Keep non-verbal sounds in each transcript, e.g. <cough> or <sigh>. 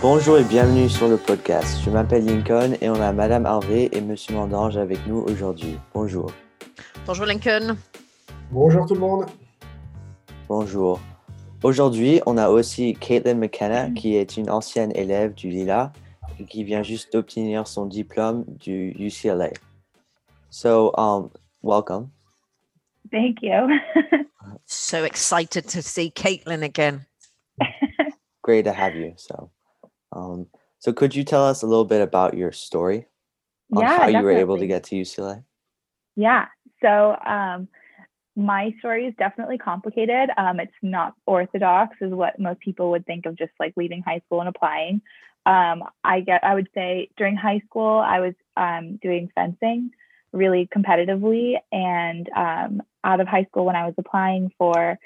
Bonjour et bienvenue sur le podcast. Je m'appelle Lincoln et on a Madame Harvey et Monsieur Mandange avec nous aujourd'hui. Bonjour. Bonjour Lincoln. Bonjour tout le monde. Bonjour. Aujourd'hui, on a aussi Caitlin McKenna qui est une ancienne élève du Lila et qui vient juste d'obtenir son diplôme du UCLA. So, um, welcome. Thank you. So excited to see Caitlin again. <laughs> Great to have you. So, um, so could you tell us a little bit about your story on yeah, how you were able to get to UCLA? Yeah. So um, my story is definitely complicated. Um, it's not orthodox, is what most people would think of just like leaving high school and applying. Um, I get, I would say during high school, I was um, doing fencing really competitively, and um, out of high school when I was applying for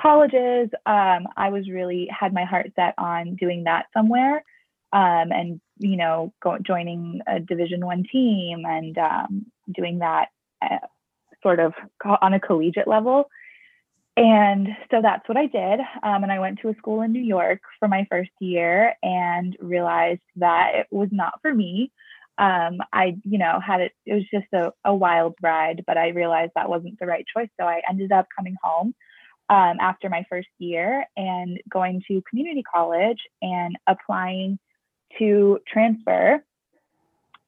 colleges, um, I was really had my heart set on doing that somewhere, um, and you know, go, joining a Division One team and um, doing that uh, sort of co- on a collegiate level. And so that's what I did. Um, and I went to a school in New York for my first year and realized that it was not for me. Um, I, you know, had it, it was just a, a wild ride, but I realized that wasn't the right choice. So I ended up coming home um, after my first year and going to community college and applying to transfer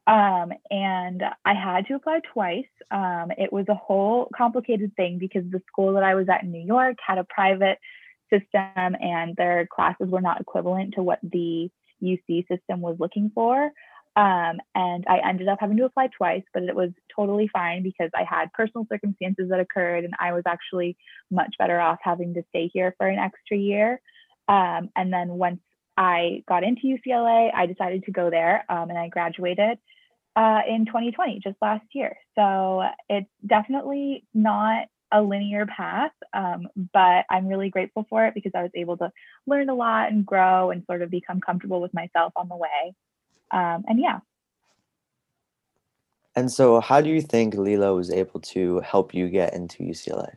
um, and I had to apply twice. Um, it was a whole complicated thing because the school that I was at in New York had a private system and their classes were not equivalent to what the UC system was looking for. Um, and I ended up having to apply twice, but it was totally fine because I had personal circumstances that occurred and I was actually much better off having to stay here for an extra year. Um, and then once I got into UCLA, I decided to go there um, and I graduated uh, in 2020, just last year. So it's definitely not a linear path, um, but I'm really grateful for it because I was able to learn a lot and grow and sort of become comfortable with myself on the way. Um, and yeah, And so, how do you think Lila was able to help you get into UCLA?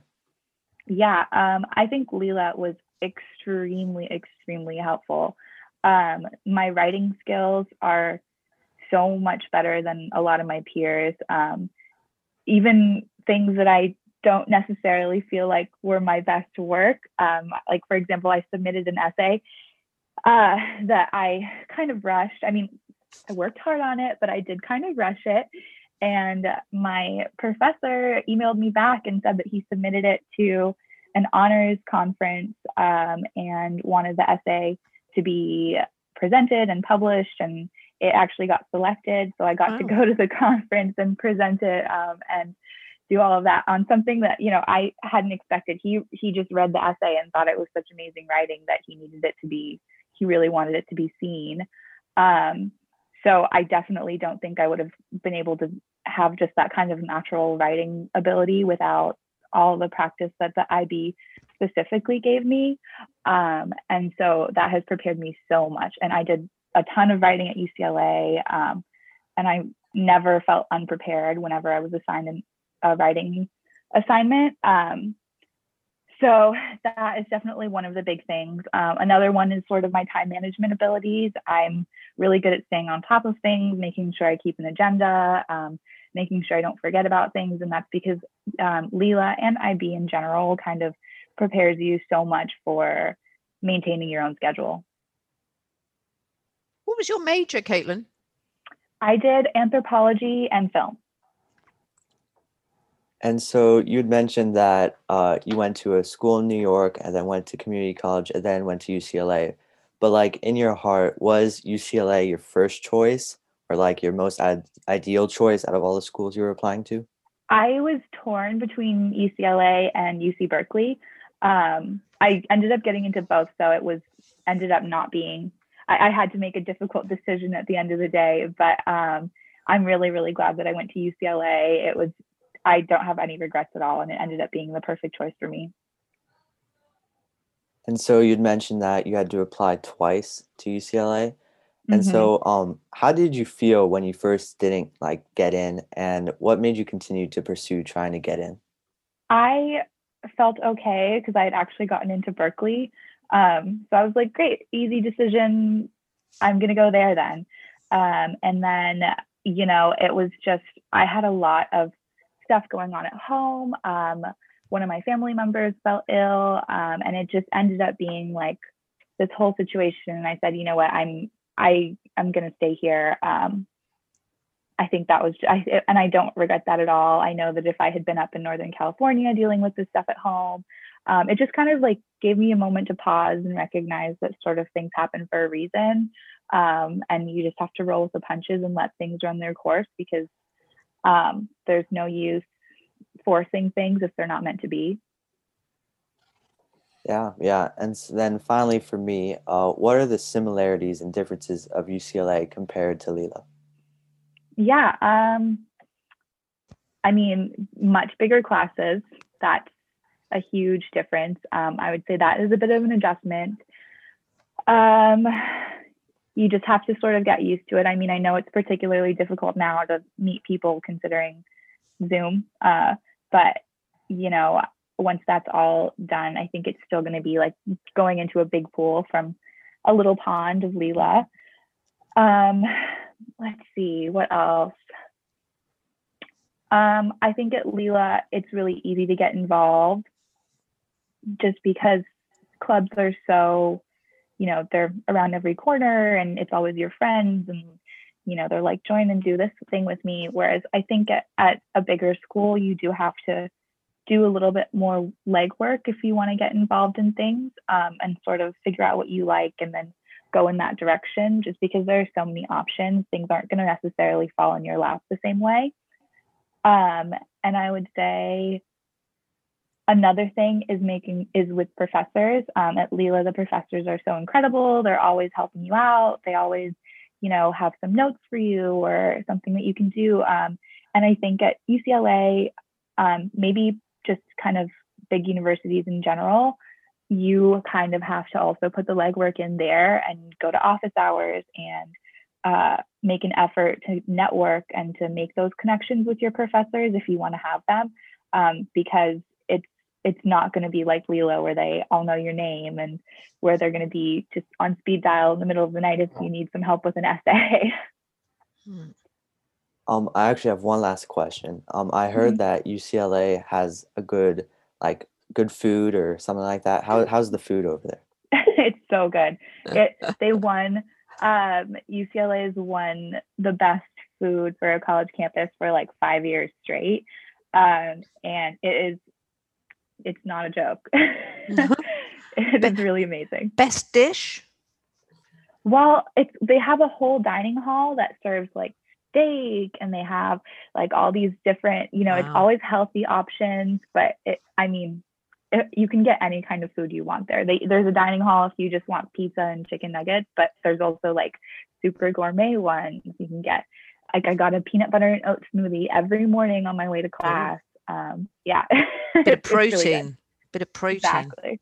yeah, um, I think Lila was extremely, extremely helpful. Um, my writing skills are so much better than a lot of my peers. Um, even things that I don't necessarily feel like were my best work. Um, like, for example, I submitted an essay uh, that I kind of rushed. I mean, I worked hard on it, but I did kind of rush it. And my professor emailed me back and said that he submitted it to an honors conference um, and wanted the essay to be presented and published. And it actually got selected. So I got to go to the <laughs> conference and present it um, and do all of that on something that you know I hadn't expected. He he just read the essay and thought it was such amazing writing that he needed it to be. He really wanted it to be seen. Um, so I definitely don't think I would have been able to have just that kind of natural writing ability without all the practice that the IB specifically gave me. Um, and so that has prepared me so much. And I did a ton of writing at UCLA, um, and I never felt unprepared whenever I was assigned a writing assignment. Um, so that is definitely one of the big things. Um, another one is sort of my time management abilities. I'm really good at staying on top of things, making sure I keep an agenda, um, making sure I don't forget about things. And that's because um, Lila and IB in general kind of prepares you so much for maintaining your own schedule. What was your major, Caitlin? I did anthropology and film. And so, you'd mentioned that uh, you went to a school in New York and then went to community college and then went to UCLA. But, like, in your heart, was UCLA your first choice or like your most ad- ideal choice out of all the schools you were applying to? I was torn between UCLA and UC Berkeley. Um, I ended up getting into both, so it was ended up not being. I, I had to make a difficult decision at the end of the day, but um, I'm really, really glad that I went to UCLA. It was. I don't have any regrets at all, and it ended up being the perfect choice for me. And so, you'd mentioned that you had to apply twice to UCLA. And Mhm. so, um, how did you feel when you first didn't like get in, and what made you continue to pursue trying to get in? I felt okay because I had actually gotten into Berkeley. Um, so I was like, great, easy decision. I'm going to go there then. Um, and then, you know, it was just, I had a lot of stuff going on at home. Um, one of my family members fell ill, um, and it just ended up being like this whole situation. And I said, you know what, I'm, I, I'm going to stay here. Um, I think that was, I, and I don't regret that at all. I know that if I had been up in Northern California dealing with this stuff at home, um, it just kind of like gave me a moment to pause and recognize that sort of things happen for a reason. Um, and you just have to roll with the punches and let things run their course because um, there's no use forcing things if they're not meant to be. Yeah, yeah. And then finally, for me, uh, what are the similarities and differences of UCLA compared to Lila? Yeah, um, I mean, much bigger classes. That's a huge difference. Um, I would say that is a bit of an adjustment. Um, you just have to sort of get used to it. I mean, I know it's particularly difficult now to meet people considering Zoom, uh, but you know, once that's all done, I think it's still going to be like going into a big pool from a little pond of Lila. Um, let's see what else. Um, I think at Lila, it's really easy to get involved just because clubs are so, you know, they're around every corner and it's always your friends and, you know, they're like, join and do this thing with me. Whereas I think at, at a bigger school, you do have to do a little bit more legwork if you want to get involved in things um, and sort of figure out what you like and then go in that direction just because there are so many options things aren't going to necessarily fall in your lap the same way um, and i would say another thing is making is with professors um, at lila the professors are so incredible. They're always helping you out. They always you know have some notes for you or something that you can do. Um, and i think at ucla um, maybe just kind of big universities in general you kind of have to also put the legwork in there and go to office hours and uh, make an effort to network and to make those connections with your professors if you want to have them. Um, because it's it's not going to be like Lila where they all know your name and where they're going to be just on speed dial in the middle of the night if you need some help with an essay. Hmm. Um, I actually have one last question. Um, I heard mm-hmm. that UCLA has a good like good food or something like that. How how's the food over there? <laughs> it's so good. <laughs> It they won um UCLA has won the best food for a college campus for like 5 years straight. Um and it is it's not a joke. <laughs> Mm-hmm. it is really amazing. Best dish? Well, it's they have a whole dining hall that serves like steak and they have like all these different, you know, wow. it's always healthy options, but it, I mean, it, you can get any kind of food you want there. They, there's a dining hall if you just want pizza and chicken nuggets, but there's also like super gourmet ones you can get. Like I got a peanut butter and oat smoothie every morning on my way to class. Um, yeah. <laughs> Bit of protein. Really bit of protein. Exactly.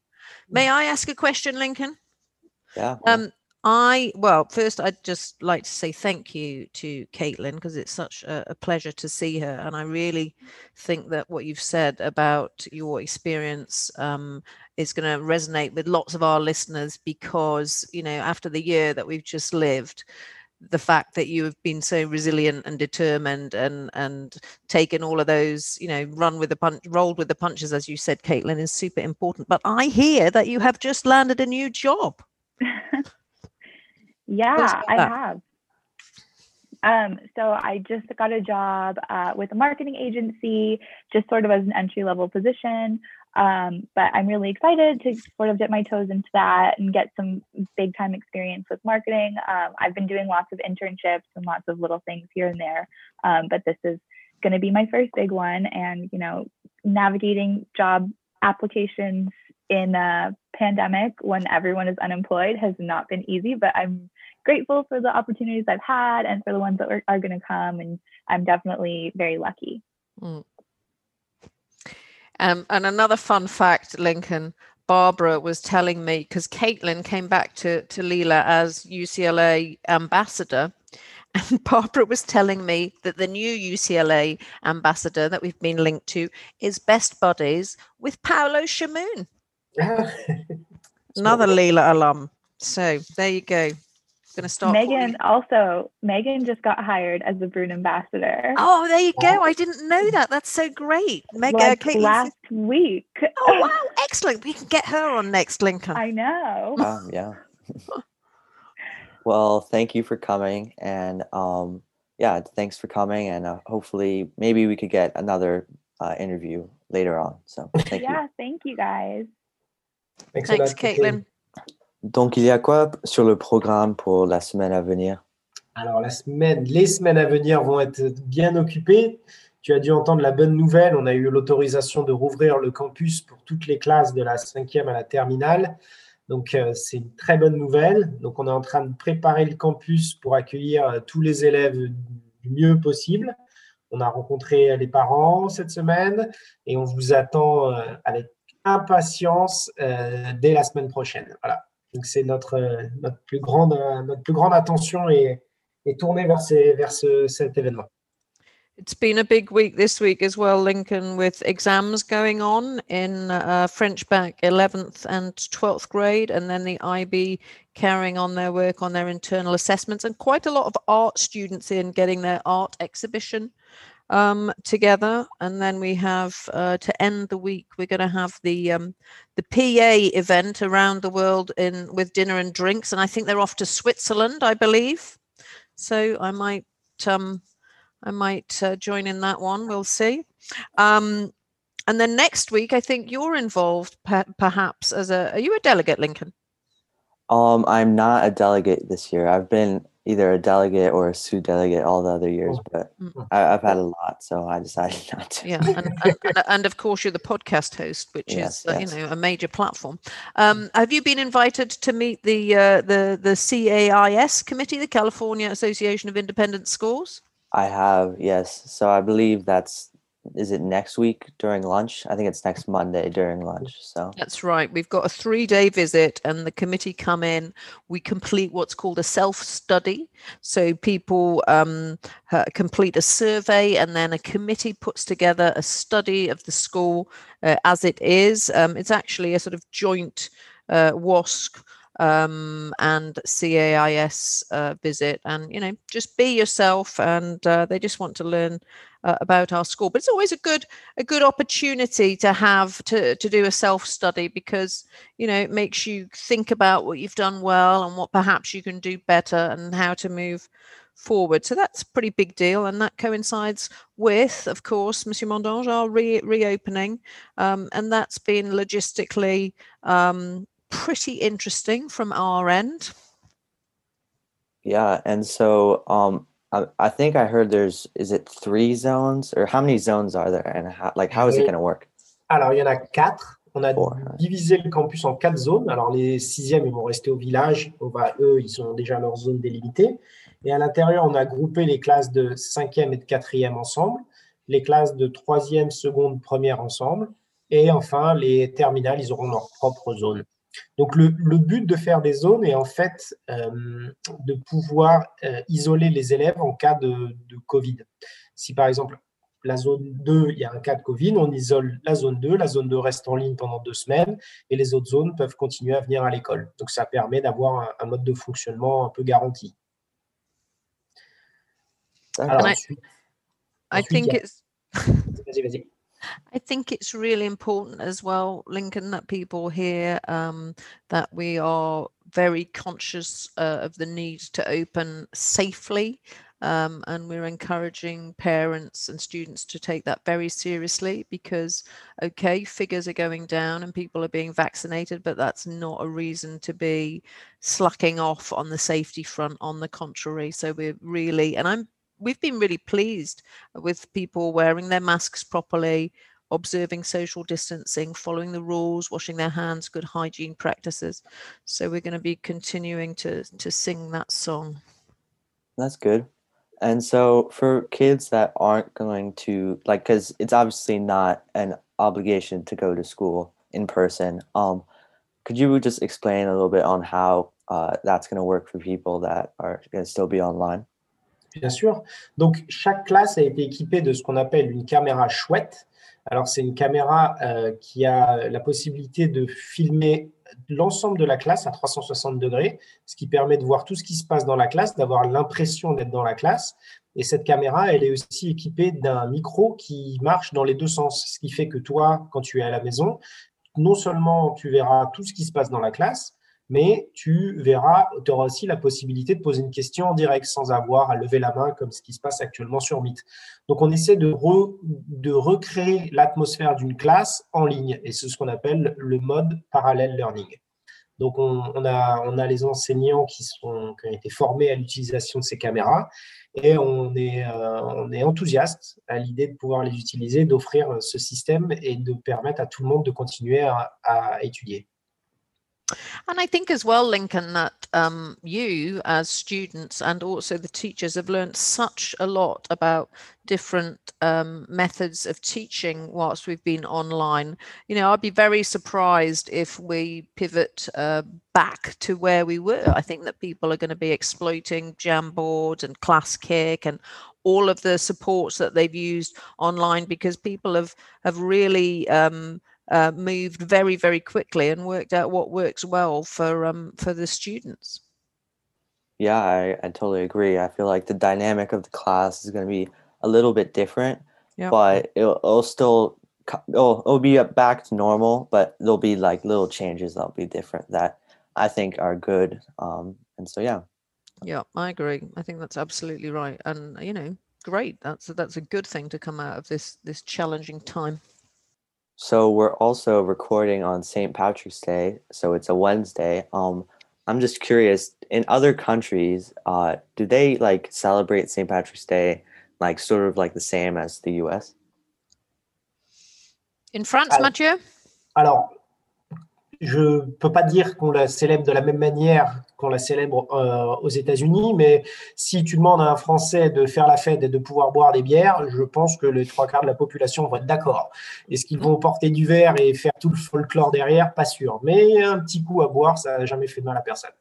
May I ask a question, Lincoln? Yeah. Um, I well, first I'd just like to say thank you to Caitlin because it's such a, a, pleasure to see her, and I really think that what you've said about your experience um, is going to resonate with lots of our listeners because you know after the year that we've just lived, the fact that you have been so resilient and determined and and taken all of those you know run with the punch rolled with the punches as you said caitlin is super important but i hear that you have just landed a new job <laughs> Yeah, I have. Um, so I just got a job uh, with a marketing agency, just sort of as an entry level position. Um, but I'm really excited to sort of dip my toes into that and get some big time experience with marketing. Um, I've been doing lots of internships and lots of little things here and there, um, but this is going to be my first big one. And you know, navigating job applications in a pandemic when everyone is unemployed has not been easy, but I'm grateful for the opportunities I've had and for the ones that are, are going to come. And I'm definitely very lucky. Mm. Um, and another fun fact, Lincoln, Barbara was telling me because Caitlin came back to, to Lila as UCLA ambassador. <laughs> And Barbara was telling me that the new UCLA ambassador that we've been linked to is best buddies with Paolo Shamoon. <laughs> Another Lila alum. So there you go. Going to start. Megan also, Megan just got hired as the Bruin ambassador. Oh, there you go. I didn't know that. That's so great. Megan uh, like Caitlin's- last week. Oh, wow. Excellent. We can get her on next, Lincoln. I know. Um, yeah. well, thank you for coming, and um, yeah, thanks for coming, and uh, hopefully, maybe we could get another uh, interview later on. So, thank you. yeah, thank you guys. Thanks Thanks, lot, Caitlin. Donc, il y a quoi sur le programme pour la semaine à venir? Alors, la semaine, les semaines à venir vont être bien occupées. Tu as dû entendre la bonne nouvelle. On a eu l'autorisation de rouvrir le campus pour toutes les classes de la cinquième à la terminale. Donc, euh, c'est une très bonne nouvelle. Donc, on est en train de préparer le campus pour accueillir euh, tous les élèves du mieux possible. On a rencontré les parents cette semaine et on vous attend euh, avec impatience euh, dès la semaine prochaine. Voilà. Donc, c'est notre, euh, notre, plus grande, euh, notre plus grande attention tournée vers, ces, vers ce, cet événement. It's been a big week this week as well, Lincoln, with exams going on in uh, French bac 11th and 12th grade, and then the IB carrying on their work on their internal assessments, and quite a lot of art students in getting their art exhibition um, together. And then we have uh, to end the week, we're going to have the um, the PA event around the world in with dinner and drinks, and I think they're off to Switzerland, I believe. So I might. Um, I might uh, join in that one. We'll see. Um, and then next week, I think you're involved, per- perhaps as a. Are you a delegate, Lincoln? Um, I'm not a delegate this year. I've been either a delegate or a sous delegate all the other years, but Mm. I, I've had a lot, so I decided <laughs> not to. Yeah, and, and, and, and of course you're the podcast host, which Yes, is uh, yes. you know a major platform. Um, have you been invited to meet the uh, the the CAIS committee, the California Association of Independent Schools? I have, yes. So I believe that's is it next week during lunch? I think it's next Monday during lunch. So That's right. We've got a three day visit, and the committee come in. We complete what's called a self study. So people um, complete a survey, and then a committee puts together a study of the school uh, as it is. Um, it's actually a sort of joint uh, WASC um, and CAIS uh, visit, and you know, just be yourself, and uh, they just want to learn uh, about our school. But it's always a good a good opportunity to have to to do a self study because you know it makes you think about what you've done well and what perhaps you can do better and how to move forward. So that's a pretty big deal, and that coincides with, of course, Monsieur Mondange, our re- reopening, um, and that's been logistically um, pretty interesting from our end. yeah, and so um, I, I think I heard there's is it three zones or how many zones are there, and how, like how is it going to work? Alors, il y en a quatre. On a Four, divisé le campus en quatre zones. Alors, les sixièmes, ils vont rester au village. On va, eux, ils ont déjà leur zone délimitée. Et à l'intérieur, on a groupé les classes de cinquième et de quatrième ensemble, les classes de troisième, seconde, première ensemble. Et enfin, les terminales, ils auront leur propre zone. Donc, le, le but de faire des zones est en fait euh, de pouvoir euh, isoler les élèves en cas de, de Covid. Si par exemple, la zone 2, il y a un cas de Covid, on isole la zone 2, la zone 2 reste en ligne pendant deux semaines et les autres zones peuvent continuer à venir à l'école. Donc ça permet d'avoir un, un mode de fonctionnement un peu garanti. Alors ensuite, I Ensuite, vas-y, vas-y. I think it's really important as well, Lincoln, that people hear um, that we are very conscious uh, of the need to open safely. Um, and we're encouraging parents and students to take that very seriously because, okay, figures are going down and people are being vaccinated, but that's not a reason to be slacking off on the safety front. On the contrary, so we're really, and I'm, we've been really pleased with people wearing their masks properly, observing social distancing, following the rules, washing their hands, good hygiene practices. So we're going to be continuing to to sing that song. That's good. And so for kids that aren't going to like cuz it's obviously not an obligation to go to school in person. Um could you just explain a little bit on how uh, that's going to work for people that are going to still be online? Bien sûr. Donc, chaque classe a été équipée de ce qu'on appelle une caméra chouette. Alors, c'est une caméra euh, qui a la possibilité de filmer l'ensemble de la classe à 360 degrés, ce qui permet de voir tout ce qui se passe dans la classe, d'avoir l'impression d'être dans la classe. Et cette caméra, elle est aussi équipée d'un micro qui marche dans les deux sens, ce qui fait que toi, quand tu es à la maison, non seulement tu verras tout ce qui se passe dans la classe, mais tu verras, tu auras aussi la possibilité de poser une question en direct sans avoir à lever la main comme ce qui se passe actuellement sur Meet. Donc, on essaie de, recréer l'atmosphère d'une classe en ligne et c'est ce qu'on appelle le mode parallèle learning. Donc, on, a, les enseignants qui, ont été formés à l'utilisation de ces caméras et on est, euh, on est enthousiaste à l'idée de pouvoir les utiliser, d'offrir ce système et de permettre à tout le monde de continuer à étudier. And I think as well, Lincoln, that um, you as students and also the teachers have learned such a lot about different um, methods of teaching whilst we've been online. You know, I'd be very surprised if we pivot uh, back to where we were. I think that people are going to be exploiting Jamboard and Classkick and all of the supports that they've used online because people have have really um, uh, moved very very quickly and worked out what works well for um, for the students. Yeah, I, I totally agree. I feel like the dynamic of the class is going to be a little bit different, yep. but it'll, it'll still it'll, it'll be back to normal, but there'll be like little changes that'll be different that I think are good. Um, and so yeah. Yeah, I agree. I think that's absolutely right, and you know, great. That's that's a good thing to come out of this this challenging time. So we're also recording on St. Patrick's Day, so it's a Wednesday. Um, I'm just curious, in other countries, uh, do they like celebrate St. Patrick's Day like sort of like the same as the US? In France, Mathieu? Alors, je ne peux pas dire qu'on la célèbre de la même manière qu'on la célèbre euh, aux États-Unis, mais si tu demandes à un Français de faire la fête et de pouvoir boire des bières, je pense que les trois quarts de la population vont être d'accord. Est-ce qu'ils vont porter du verre et faire tout le folklore derrière? Pas sûr. Mais un petit coup à boire, ça n'a jamais fait de mal à personne.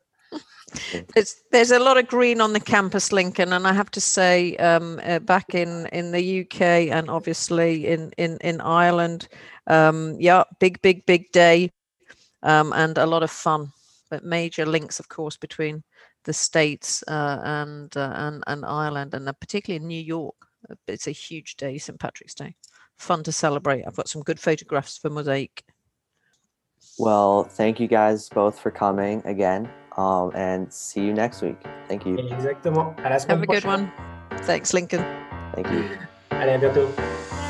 <laughs> There's, there's a lot of green on the campus, Lincoln, and I have to say, um, uh, back in, in the UK and obviously in in in Ireland, um, yeah, big big big day. Um, and a lot of fun. But major links, of course, between the states uh, and, uh, and and Ireland, and uh, particularly in New York. It's a huge day, St Patrick's Day. Fun to celebrate. I've got some good photographs for Mosaic. Well, thank you guys both for coming again, um, and see you next week. Thank you. Exactement. Have a good one. Thanks, Lincoln. Thank you. Allez, à bientôt.